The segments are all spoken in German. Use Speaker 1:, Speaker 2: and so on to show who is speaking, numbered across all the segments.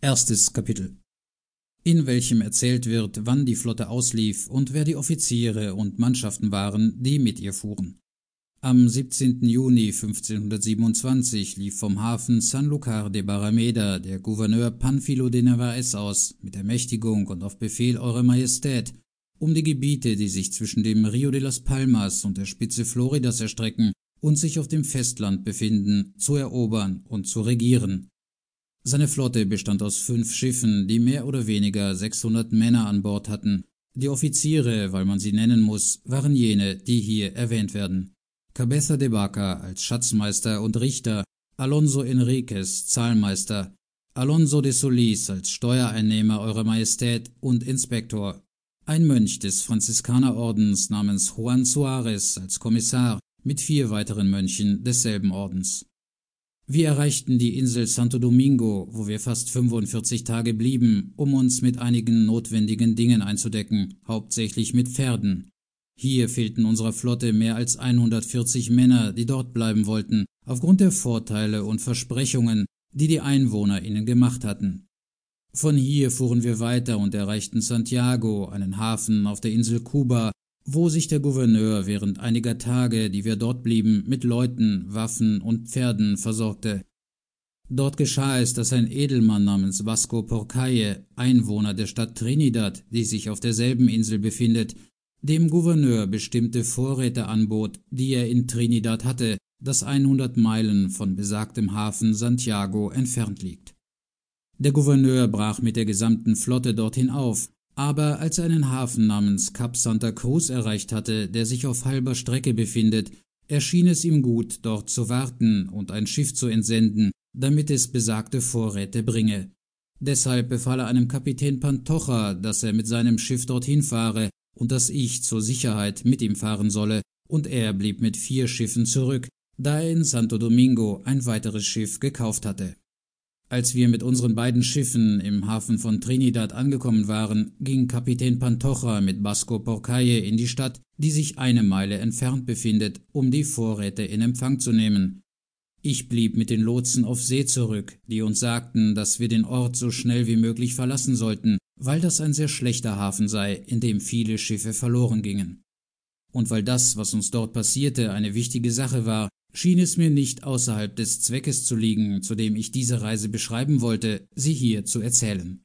Speaker 1: Erstes Kapitel in welchem erzählt wird, wann die Flotte auslief und wer die Offiziere und Mannschaften waren, die mit ihr fuhren. Am 17. Juni 1527 lief vom Hafen Sanlúcar de Barrameda der Gouverneur Panfilo de Narvaez aus, mit Ermächtigung und auf Befehl Eurer Majestät, um die Gebiete, die sich zwischen dem Rio de las Palmas und der Spitze Floridas erstrecken und sich auf dem Festland befinden, zu erobern und zu regieren. Seine Flotte bestand aus fünf Schiffen, die mehr oder weniger 600 Männer an Bord hatten. Die Offiziere, weil man sie nennen muss, waren jene, die hier erwähnt werden. Cabeza de Vaca als Schatzmeister und Richter, Alonso Enriquez, Zahlmeister, Alonso de Solis als Steuereinnehmer Eurer Majestät und Inspektor, ein Mönch des Franziskanerordens namens Juan Suarez als Kommissar mit vier weiteren Mönchen desselben Ordens. Wir erreichten die Insel Santo Domingo, wo wir fast 45 Tage blieben, um uns mit einigen notwendigen Dingen einzudecken, hauptsächlich mit Pferden. Hier fehlten unserer Flotte mehr als 140 Männer, die dort bleiben wollten, aufgrund der Vorteile und Versprechungen, die die Einwohner ihnen gemacht hatten. Von hier fuhren wir weiter und erreichten Santiago, einen Hafen auf der Insel Kuba, wo sich der Gouverneur während einiger Tage, die wir dort blieben, mit Leuten, Waffen und Pferden versorgte. Dort geschah es, dass ein Edelmann namens Vasco Porcaye, Einwohner der Stadt Trinidad, die sich auf derselben Insel befindet, dem Gouverneur bestimmte Vorräte anbot, die er in Trinidad hatte, das 100 Meilen von besagtem Hafen Santiago entfernt liegt. Der Gouverneur brach mit der gesamten Flotte dorthin auf, aber als er einen Hafen namens Cap Santa Cruz erreicht hatte, der sich auf halber Strecke befindet, erschien es ihm gut, dort zu warten und ein Schiff zu entsenden, damit es besagte Vorräte bringe. Deshalb befahl er einem Kapitän Pantocha, dass er mit seinem Schiff dorthin fahre und dass ich zur Sicherheit mit ihm fahren solle, und er blieb mit vier Schiffen zurück, da er in Santo Domingo ein weiteres Schiff gekauft hatte. Als wir mit unseren beiden Schiffen im Hafen von Trinidad angekommen waren, ging Kapitän Pantocha mit Basco Porcaye in die Stadt, die sich eine Meile entfernt befindet, um die Vorräte in Empfang zu nehmen. Ich blieb mit den Lotsen auf See zurück, die uns sagten, dass wir den Ort so schnell wie möglich verlassen sollten, weil das ein sehr schlechter Hafen sei, in dem viele Schiffe verloren gingen. Und weil das, was uns dort passierte, eine wichtige Sache war, schien es mir nicht außerhalb des Zweckes zu liegen, zu dem ich diese Reise beschreiben wollte, sie hier zu erzählen.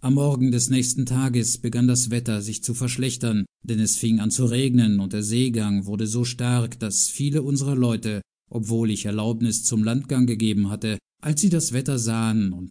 Speaker 1: Am Morgen des nächsten Tages begann das Wetter sich zu verschlechtern, denn es fing an zu regnen und der Seegang wurde so stark, dass viele unserer Leute, obwohl ich Erlaubnis zum Landgang gegeben hatte, als sie das Wetter sahen und